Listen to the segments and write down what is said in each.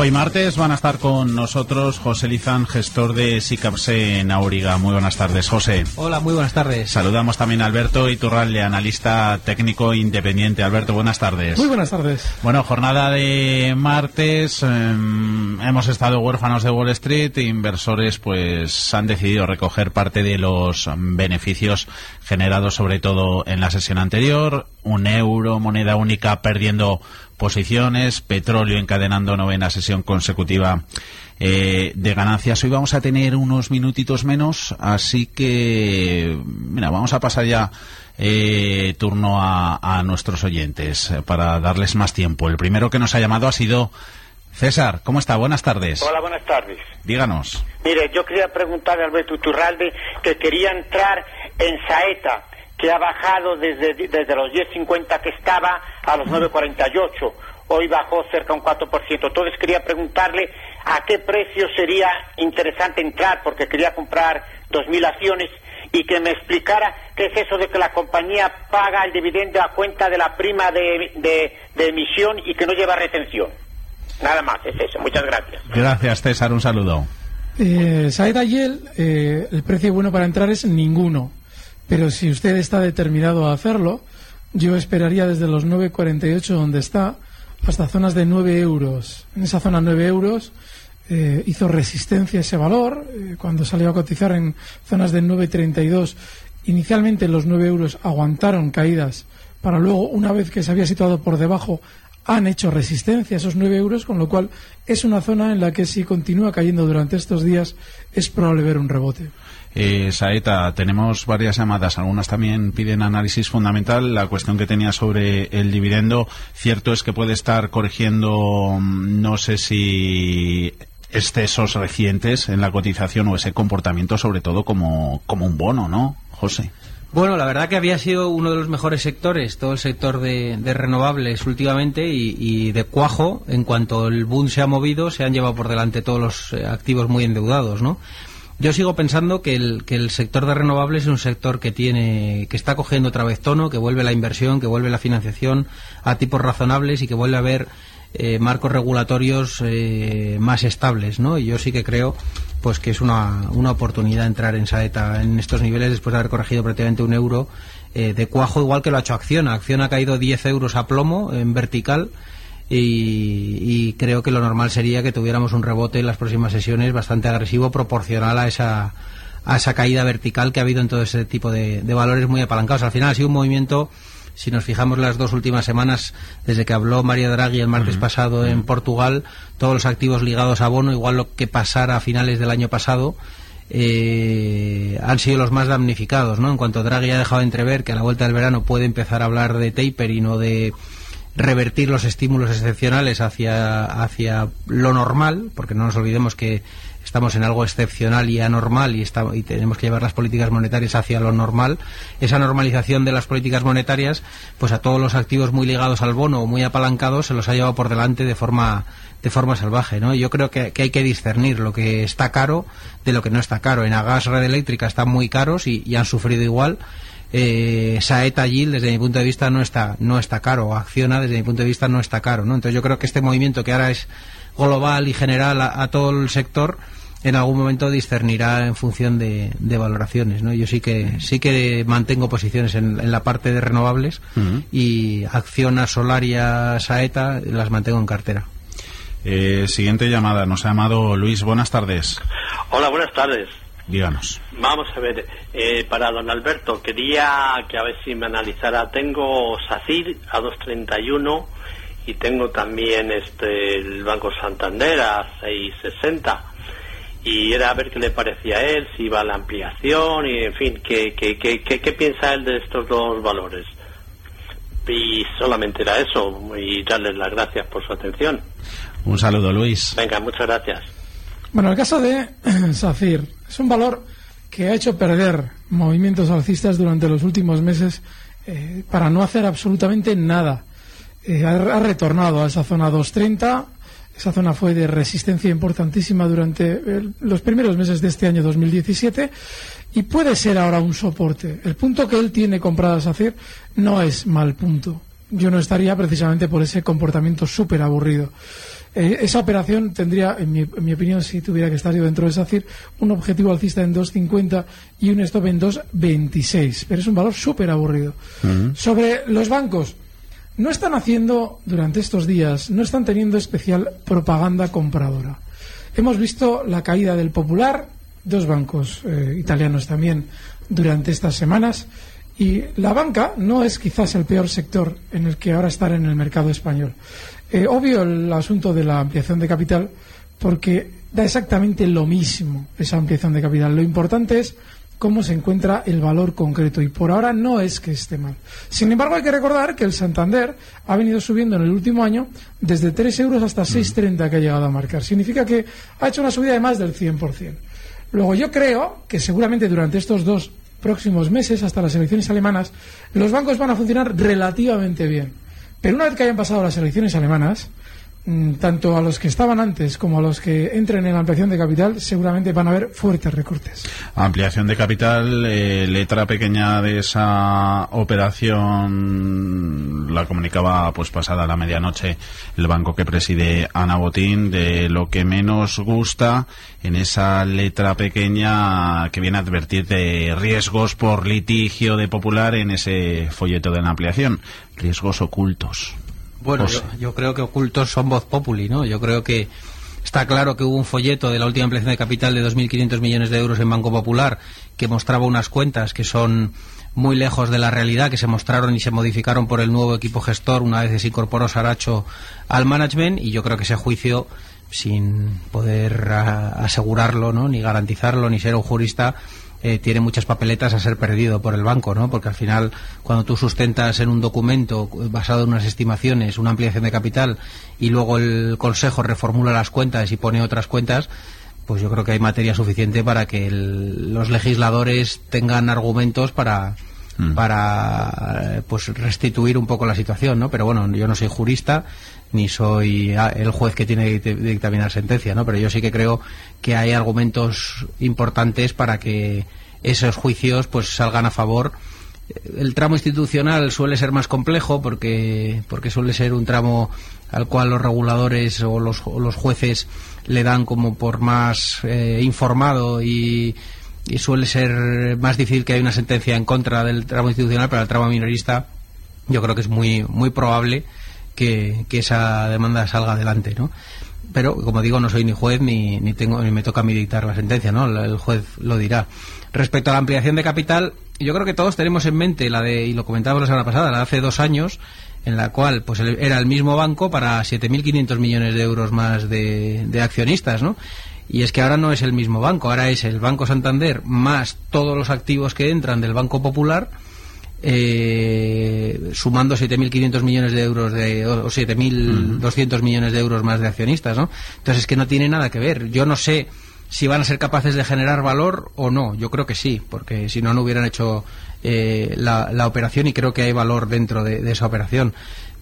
Hoy martes van a estar con nosotros José Lizán, gestor de SICAPSE en Auriga. Muy buenas tardes, José. Hola, muy buenas tardes. Saludamos también a Alberto Iturralde, analista técnico independiente. Alberto, buenas tardes. Muy buenas tardes. Bueno, jornada de martes. em, hemos estado huérfanos de Wall Street. Inversores pues han decidido recoger parte de los beneficios generados sobre todo en la sesión anterior. Un euro, moneda única, perdiendo posiciones, petróleo encadenando novena sesión consecutiva eh, de ganancias. Hoy vamos a tener unos minutitos menos, así que, mira, vamos a pasar ya eh, turno a, a nuestros oyentes eh, para darles más tiempo. El primero que nos ha llamado ha sido César. ¿Cómo está? Buenas tardes. Hola, buenas tardes. Díganos. Mire, yo quería preguntarle a Alberto Iturralde que quería entrar en Saeta, que ha bajado desde, desde los 10.50 que estaba a los 9.48. Hoy bajó cerca un 4%. Entonces quería preguntarle a qué precio sería interesante entrar, porque quería comprar 2.000 acciones y que me explicara qué es eso de que la compañía paga el dividendo a cuenta de la prima de, de- de emisión y que no lleva retención. Nada más, es eso. Muchas gracias. Gracias, César. Un saludo. Eh, Saeda Yel, eh, el precio bueno para entrar es ninguno. Pero si usted está determinado a hacerlo, yo esperaría desde los 9,48 donde está hasta zonas de 9 euros. En esa zona 9 euros eh, hizo resistencia ese valor eh, cuando salió a cotizar en zonas de 9,32. Inicialmente los 9 euros aguantaron caídas para luego, una vez que se había situado por debajo, han hecho resistencia a esos 9 euros, con lo cual es una zona en la que si continúa cayendo durante estos días es probable ver un rebote. Eh, Saeta, tenemos varias llamadas, algunas también piden análisis fundamental. La cuestión que tenía sobre el dividendo, cierto es que puede estar corrigiendo, mm, no sé si excesos recientes en la cotización o ese comportamiento, sobre todo como, como un bono, ¿no, José? Bueno, la verdad que había sido uno de los mejores sectores, todo el sector de, de renovables últimamente y, de cuajo, en cuanto el boom se ha movido, se han llevado por delante todos los eh, activos muy endeudados, ¿no? Yo sigo pensando que el, que el sector de renovables es un sector que tiene, que está cogiendo otra vez tono, que vuelve la inversión, que vuelve la financiación a tipos razonables y que vuelve a haber eh, marcos regulatorios eh, más estables, ¿no? Y yo sí que creo pues que es una, una oportunidad entrar en Saeta en estos niveles después de haber corregido prácticamente un euro eh, de cuajo, igual que lo ha hecho Acciona. Acciona ha caído 10 euros a plomo en vertical y, y creo que lo normal sería que tuviéramos un rebote en las próximas sesiones bastante agresivo proporcional a esa a esa caída vertical que ha habido en todo ese tipo de, de valores muy apalancados. Al final ha sido un movimiento si nos fijamos las dos últimas semanas, desde que habló María Draghi el martes pasado en Portugal, todos los activos ligados a bono, igual lo que pasara a finales del año pasado, eh, han sido los más damnificados, ¿no? En cuanto Draghi ha dejado de entrever que a la vuelta del verano puede empezar a hablar de tapering o de revertir los estímulos excepcionales hacia, hacia lo normal, porque no nos olvidemos que estamos en algo excepcional y anormal y, está- y tenemos que llevar las políticas monetarias hacia lo normal. Esa normalización de las políticas monetarias, pues a todos los activos muy ligados al bono o muy apalancados se los ha llevado por delante de forma de forma salvaje, ¿no? Yo creo que, hay que discernir lo que está caro de lo que no está caro. En Agas Red Eléctrica están muy caros y, han sufrido igual. Eh, Saeta Yield, desde mi punto de vista, no está, no está caro. Acciona, desde mi punto de vista, no está caro. ¿no? Entonces yo creo que este movimiento que ahora es global y general a todo el sector, en algún momento discernirá en función de, de valoraciones. ¿no? Yo sí que, sí que mantengo posiciones en, en la parte de renovables y Acciona, Solaria, Saeta las mantengo en cartera. Eh, siguiente llamada, nos ha llamado Luis. Buenas tardes. Hola, buenas tardes. díganos. Vamos a ver, eh, para don Alberto, quería que a ver si me analizara. Tengo SACIR a 231 y tengo también este el Banco Santander a 660 y era a ver qué le parecía a él, si iba a la ampliación y en fin, qué, qué, qué, qué, piensa él de estos dos valores. Y solamente era eso y darles las gracias por su atención. Un saludo, Luis. Venga, muchas gracias. Bueno, el caso de SACIR es un valor que ha hecho perder movimientos alcistas durante los últimos meses eh, para no hacer absolutamente nada. Eh, ha, retornado a esa zona 230. Esa zona fue de resistencia importantísima durante los primeros meses de este año 2017 y puede ser ahora un soporte. El punto que él tiene comprado a SACIR no es mal punto. Yo no estaría precisamente por ese comportamiento súper aburrido. Eh, esa operación tendría, en mi, opinión, si tuviera que estar yo dentro de SACIR, un objetivo alcista en 2.50 y un stop en 2.26. Pero es un valor súper aburrido. Sobre los bancos, no están haciendo, durante estos días, no están teniendo especial propaganda compradora. Hemos visto la caída del Popular, dos bancos eh, italianos también, durante estas semanas. Y la banca no es quizás el peor sector en el que ahora estar en el mercado español. Eh, obvio el asunto de la ampliación de capital, porque da exactamente lo mismo esa ampliación de capital. Lo importante es cómo se encuentra el valor concreto y por ahora no es que esté mal. Sin embargo, hay que recordar que el Santander ha venido subiendo en el último año desde 3 euros hasta 6,30 que ha llegado a marcar. Significa que ha hecho una subida de más del 100%. Luego, yo creo que seguramente durante estos dos próximos meses, hasta las elecciones alemanas, los bancos van a funcionar relativamente bien. Pero una vez que hayan pasado las elecciones alemanas, mm, tanto a los que estaban antes como a los que entren en la ampliación de capital, seguramente van a haber fuertes recortes. Ampliación de capital, eh, letra pequeña de esa operación, la comunicaba pues pasada la medianoche el banco que preside Ana Botín, de lo que menos gusta en esa letra pequeña que viene a advertir de riesgos por litigio de popular en ese folleto de la ampliación riesgos ocultos. Bueno, yo, creo que ocultos son voz populi, ¿no? Yo creo que está claro que hubo un folleto de la última ampliación de capital de 2.500 millones de euros en Banco Popular que mostraba unas cuentas que son muy lejos de la realidad, que se mostraron y se modificaron por el nuevo equipo gestor una vez se incorporó Saracho al management y yo creo que ese juicio sin poder asegurarlo, ¿no? ni garantizarlo, ni ser un jurista, eh, tiene muchas papeletas a ser perdido por el banco, ¿no? Porque al final, cuando tú sustentas en un documento basado en unas estimaciones, una ampliación de capital, y luego el Consejo reformula las cuentas y pone otras cuentas, pues yo creo que hay materia suficiente para que los legisladores tengan argumentos para mm. para pues restituir un poco la situación, ¿no? Pero bueno, yo no soy jurista ni soy ah, el juez que tiene que dictaminar sentencia, ¿no? Pero yo sí que creo que hay argumentos importantes para que esos juicios pues salgan a favor. El tramo institucional suele ser más complejo porque, porque suele ser un tramo al cual los reguladores o los, los jueces le dan como por más eh, informado y, y suele ser más difícil que haya una sentencia en contra del tramo institucional, pero el tramo minorista yo creo que es muy, muy probable que, esa demanda salga adelante, ¿no? Pero, como digo, no soy ni juez ni, ni, tengo, ni me toca a mí dictar la sentencia, ¿no? El juez lo dirá. Respecto a la ampliación de capital, yo creo que todos tenemos en mente la de, y lo comentábamos la semana pasada, la de hace dos años, en la cual pues era el mismo banco para 7.500 millones de euros más de, de accionistas, ¿no? Y es que ahora no es el mismo banco, ahora es el Banco Santander más todos los activos que entran del Banco Popular eh, sumando 7.500 millones de euros de, o 7.200 millones de euros más de accionistas, ¿no? Entonces es que no tiene nada que ver. Yo no sé si van a ser capaces de generar valor o no. Yo creo que sí, porque si no, no hubieran hecho eh, la, operación y creo que hay valor dentro de esa operación.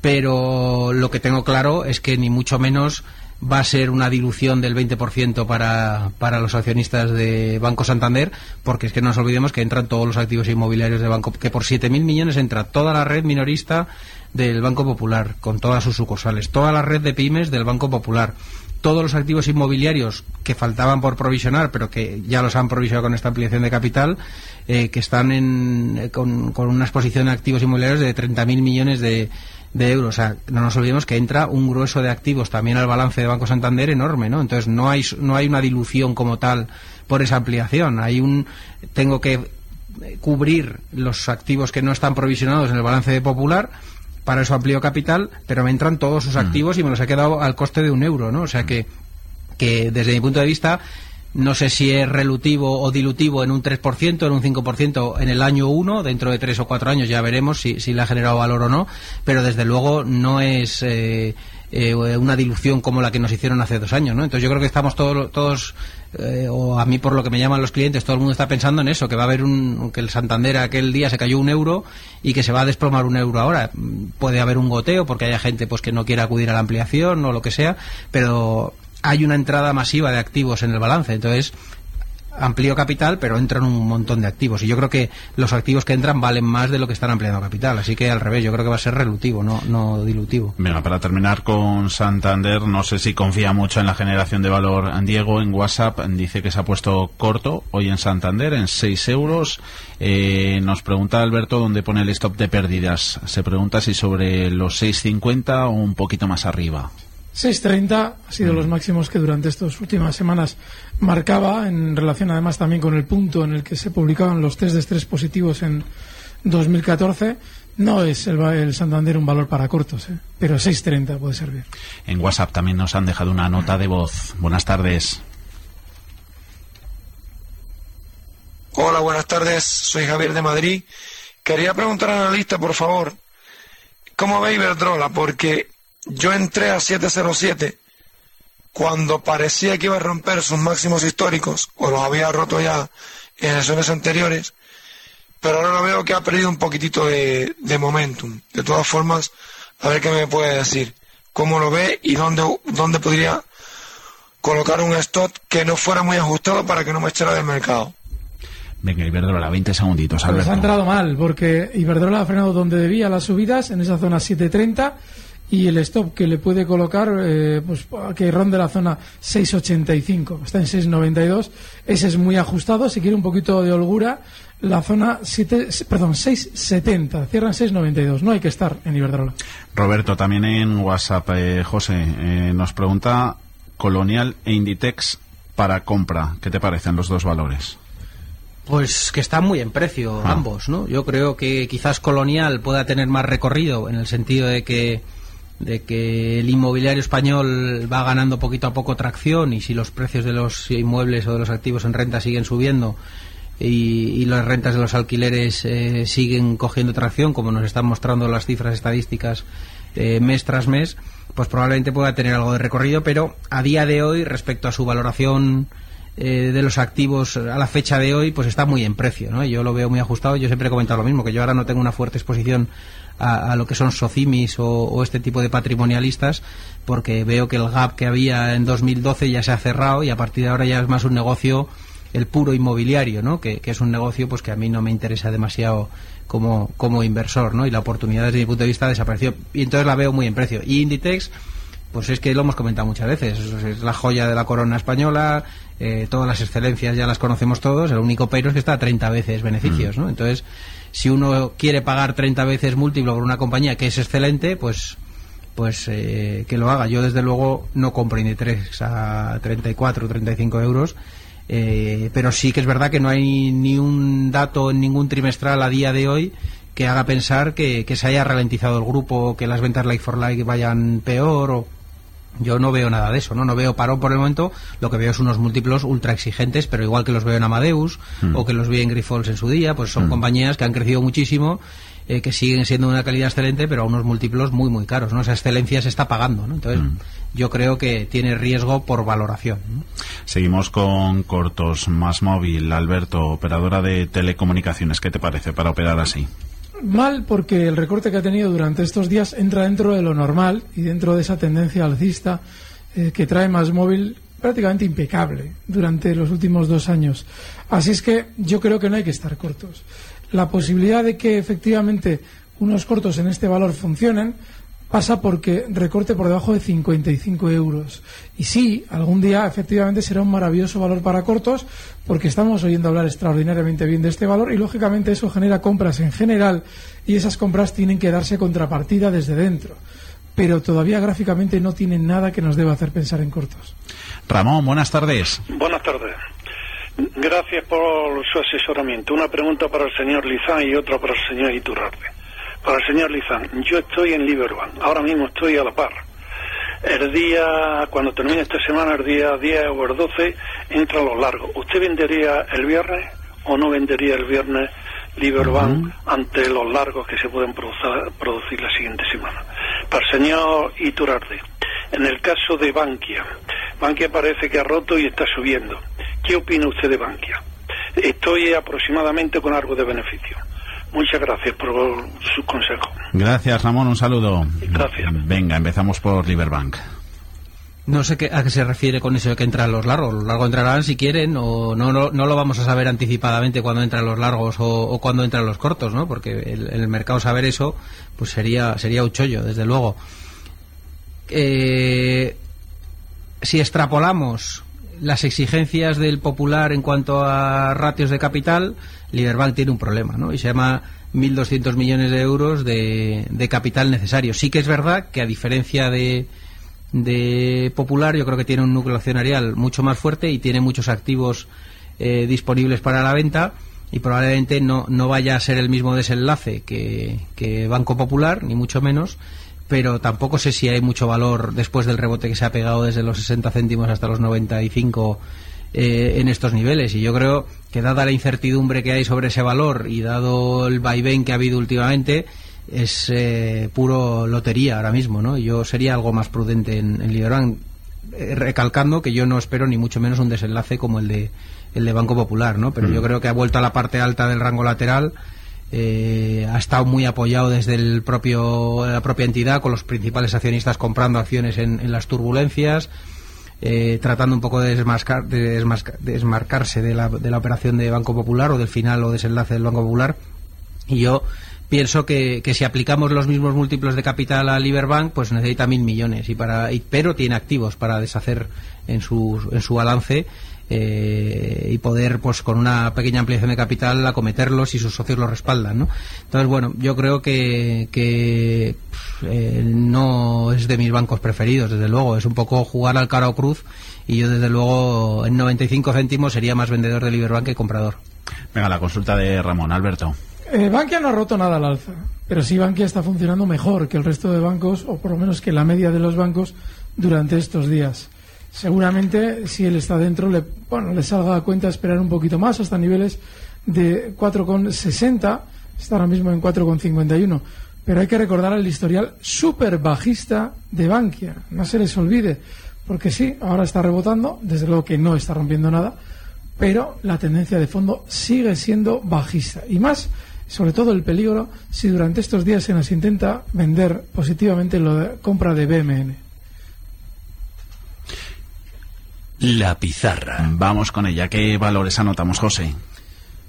Pero lo que tengo claro es que ni mucho menos va a ser una dilución del 20% para, para los accionistas de Banco Santander, porque es que no nos olvidemos que entran todos los activos inmobiliarios de Banco, que por 7.000 millones entra toda la red minorista del Banco Popular, con todas sus sucursales, toda la red de pymes del Banco Popular, todos los activos inmobiliarios que faltaban por provisionar, pero que ya los han provisionado con esta ampliación de capital, eh, que están en, con, con, una exposición de activos inmobiliarios de 30.000 millones de, de euros. O sea, no nos olvidemos que entra un grueso de activos también al balance de Banco Santander enorme, ¿no? Entonces no hay no hay una dilución como tal por esa ampliación. Hay un tengo que cubrir los activos que no están provisionados en el balance de Popular para eso amplio capital, pero me entran todos sus mm. activos y me los he quedado al coste de un euro, ¿no? O sea que, que desde mi punto de vista no sé si es relutivo o dilutivo en un 3%, en un 5% en el año 1, dentro de 3 o 4 años ya veremos si, si le ha generado valor o no, pero desde luego no es eh, eh, una dilución como la que nos hicieron hace dos años, ¿no? Entonces yo creo que estamos todos, todos eh, o a mí por lo que me llaman los clientes, todo el mundo está pensando en eso, que va a haber un, que el Santander aquel día se cayó un euro y que se va a desplomar un euro ahora. Puede haber un goteo porque haya gente pues que no quiera acudir a la ampliación o lo que sea, pero hay una entrada masiva de activos en el balance. Entonces, amplio capital, pero entran un montón de activos. Y yo creo que los activos que entran valen más de lo que están ampliando capital. Así que al revés, yo creo que va a ser relutivo, no, no dilutivo. Venga, para terminar con Santander, no sé si confía mucho en la generación de valor. Diego en WhatsApp dice que se ha puesto corto hoy en Santander en 6 euros. Eh, nos pregunta Alberto dónde pone el stop de pérdidas. Se pregunta si sobre los 6.50 o un poquito más arriba. 6.30 ha sido los máximos que durante estas últimas semanas marcaba, en relación además también con el punto en el que se publicaban los test de estrés positivos en 2014. No es el, Santander un valor para cortos, ¿eh? pero 6.30 puede servir. En WhatsApp también nos han dejado una nota de voz. Buenas tardes. Hola, buenas tardes. Soy Javier de Madrid. Quería preguntar a la lista, por favor, ¿cómo ve Iberdrola? Porque yo entré a 707 cuando parecía que iba a romper sus máximos históricos, o los había roto ya en sesiones anteriores, pero ahora lo veo que ha perdido un poquitito de, momentum. De todas formas, a ver qué me puede decir, cómo lo ve y dónde, dónde podría colocar un stop que no fuera muy ajustado para que no me echara del mercado. Venga, Iberdrola, 20 segunditos. Pues ha entrado mal, porque Iberdrola ha frenado donde debía las subidas, en esa zona 730 y el stop que le puede colocar eh, pues que ronde la zona 6.85 está en 6.92 ese es muy ajustado. Si quiere un poquito de holgura. La zona 7 perdón 6.70 cierran 6.92 no hay que estar en Iberdrola. Roberto también en WhatsApp eh, José eh, nos pregunta Colonial e Inditex para compra. ¿qué te parecen los dos valores? Pues que están muy en precio ah. ambos, ¿no? Yo creo que quizás Colonial pueda tener más recorrido en el sentido de que de que el inmobiliario español va ganando poquito a poco tracción y si los precios de los inmuebles o de los activos en renta siguen subiendo y, las rentas de los alquileres eh, siguen cogiendo tracción, como nos están mostrando las cifras estadísticas eh, mes tras mes, pues probablemente pueda tener algo de recorrido, pero a día de hoy, respecto a su valoración eh, de los activos a la fecha de hoy, pues está muy en precio, ¿no? Yo lo veo muy ajustado. Yo siempre he comentado lo mismo, que yo ahora no tengo una fuerte exposición a, lo que son socimis o, este tipo de patrimonialistas, porque veo que el gap que había en 2012 ya se ha cerrado y a partir de ahora ya es más un negocio el puro inmobiliario, ¿no? Que, es un negocio pues que a mí no me interesa demasiado como, como inversor, ¿no? Y la oportunidad desde mi punto de vista desapareció. Y entonces la veo muy en precio. Y Inditex, pues es que lo hemos comentado muchas veces, es la joya de la corona española, eh, todas las excelencias ya las conocemos todos, el único pero es que está a 30 veces beneficios, ¿no? Entonces, si uno quiere pagar 30 veces múltiplo por una compañía que es excelente, pues pues eh, que lo haga. Yo desde luego no compro Inditex a 34 o 35 euros, eh, pero sí que es verdad que no hay ni un dato en ningún trimestral a día de hoy que haga pensar que, que se haya ralentizado el grupo, que las ventas like for like vayan peor o yo no veo nada de eso, ¿no? No veo parón por el momento, lo que veo es unos múltiplos ultra exigentes, pero igual que los veo en Amadeus hmm. o que los vi en Grifols en su día, pues son hmm. compañías que han crecido muchísimo, eh, que siguen siendo de una calidad excelente, pero a unos múltiplos muy, muy caros, ¿no? Esa excelencia se está pagando, ¿no? Entonces, hmm. yo creo que tiene riesgo por valoración. Seguimos con Cortos, Más Móvil, Alberto, operadora de telecomunicaciones, ¿qué te parece para operar así? Mal porque el recorte que ha tenido durante estos días entra dentro de lo normal y dentro de esa tendencia alcista eh, que trae más móvil prácticamente impecable durante los últimos dos años. Así es que yo creo que no hay que estar cortos. La posibilidad de que efectivamente unos cortos en este valor funcionen pasa porque recorte por debajo de 55 euros. Y sí, algún día efectivamente será un maravilloso valor para cortos porque estamos oyendo hablar extraordinariamente bien de este valor y lógicamente eso genera compras en general y esas compras tienen que darse contrapartida desde dentro. Pero todavía gráficamente no tienen nada que nos deba hacer pensar en cortos. Ramón, buenas tardes. Buenas tardes. Gracias por su asesoramiento. Una pregunta para el señor Lizán y otra para el señor Iturrarde. Para el señor Lizán, yo estoy en Liberbank, ahora mismo estoy a la par. El día, cuando termine esta semana, el día 10 o el 12, entra los largos. ¿Usted vendería el viernes o no vendería el viernes Liberbank ante los largos que se pueden producir, producir la siguiente semana? Para el señor Iturarde, en el caso de Bankia, Bankia parece que ha roto y está subiendo. ¿Qué opina usted de Bankia? Estoy aproximadamente con algo de beneficio. Muchas gracias por su consejo. Gracias, Ramón. Un saludo. Gracias. Venga, empezamos por Liberbank. No sé qué, a qué se refiere con eso de que entran los largos. Los largos entrarán si quieren o no, no, no lo vamos a saber anticipadamente cuando entran los largos o, o cuando entran los cortos, ¿no? Porque el, en el mercado saber eso pues sería, sería un chollo, desde luego. Eh, si extrapolamos las exigencias del popular en cuanto a ratios de capital, Liberbank tiene un problema, ¿no? Y se llama 1.200 millones de euros de, capital necesario. Sí que es verdad que a diferencia de, de Popular, yo creo que tiene un núcleo accionarial mucho más fuerte y tiene muchos activos eh, disponibles para la venta y probablemente no, no vaya a ser el mismo desenlace que Banco Popular, ni mucho menos, pero tampoco sé si hay mucho valor después del rebote que se ha pegado desde los 60 céntimos hasta los 95 eh, en estos niveles. Y yo creo que dada la incertidumbre que hay sobre ese valor y dado el vaivén que ha habido últimamente, es eh, puro lotería ahora mismo, ¿no? Yo sería algo más prudente en, en eh, recalcando que yo no espero ni mucho menos un desenlace como el de el de Banco Popular, ¿no? Pero mm. yo creo que ha vuelto a la parte alta del rango lateral. Eh, ha estado muy apoyado desde el propio la propia entidad con los principales accionistas comprando acciones en, en las turbulencias eh, tratando un poco de, desmascar, de, desmascar, de desmarcarse de la, de la, operación de Banco Popular o del final o desenlace del Banco Popular. Y yo pienso que, que si aplicamos los mismos múltiplos de capital a Liberbank pues necesita mil millones y para y, pero tiene activos para deshacer en su, en su balance eh, y poder, pues con una pequeña ampliación de capital, acometerlos y sus socios los respaldan, ¿no? Entonces, bueno, yo creo que, que eh, no es de mis bancos preferidos, desde luego. Es un poco jugar al cara o cruz y yo, desde luego, en 95 céntimos sería más vendedor de Liberbank que comprador. Venga, la consulta de Ramón. Alberto. Eh, Bankia no ha roto nada al alza, pero sí Bankia está funcionando mejor que el resto de bancos, o por lo menos que la media de los bancos durante estos días seguramente si él está dentro le, bueno, le salga a cuenta esperar un poquito más hasta niveles de 4,60 está ahora mismo en 4,51 pero hay que recordar el historial súper bajista de Bankia. No se les olvide porque sí, ahora está rebotando. Desde luego que no está rompiendo nada pero la tendencia de fondo sigue siendo bajista. Y más sobre todo el peligro si durante estos días se nos intenta vender positivamente la compra de BMN La pizarra. Vamos con ella. ¿Qué valores anotamos, José?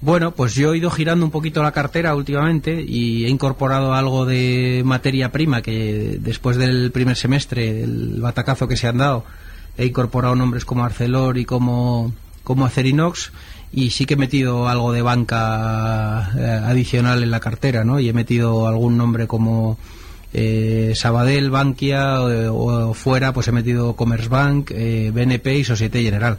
Bueno, pues yo he ido girando un poquito la cartera últimamente y he incorporado algo de materia prima que después del primer semestre, el batacazo que se han dado, he incorporado nombres como Arcelor y como, como Acerinox y sí que he metido algo de banca eh, adicional en la cartera, ¿no? Y he metido algún nombre como eh, Sabadell, Bankia eh, o, fuera, pues he metido Commerzbank, eh, BNP y Societe General.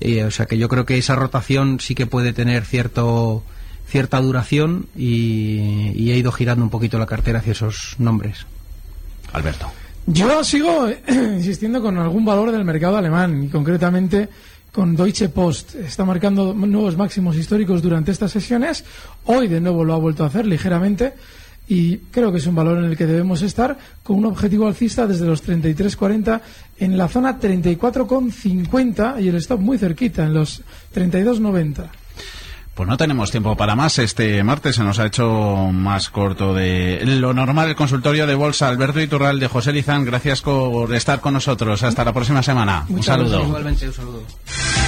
Eh, o sea que yo creo que esa rotación sí que puede tener cierto cierta duración y, y, he ido girando un poquito la cartera hacia esos nombres. Alberto. Yo sigo insistiendo con algún valor del mercado alemán y concretamente con Deutsche Post. Está marcando nuevos máximos históricos durante estas sesiones. Hoy de nuevo lo ha vuelto a hacer ligeramente y creo que es un valor en el que debemos estar con un objetivo alcista desde los 33.40 en la zona 34.50 y el stop muy cerquita en los 32.90. Pues no tenemos tiempo para más. Este martes se nos ha hecho más corto de lo normal el consultorio de bolsa. Alberto Iturral de José Lizán, gracias por estar con nosotros. Hasta la próxima semana. Muchas un saludo. Gracias. Igualmente, un saludo.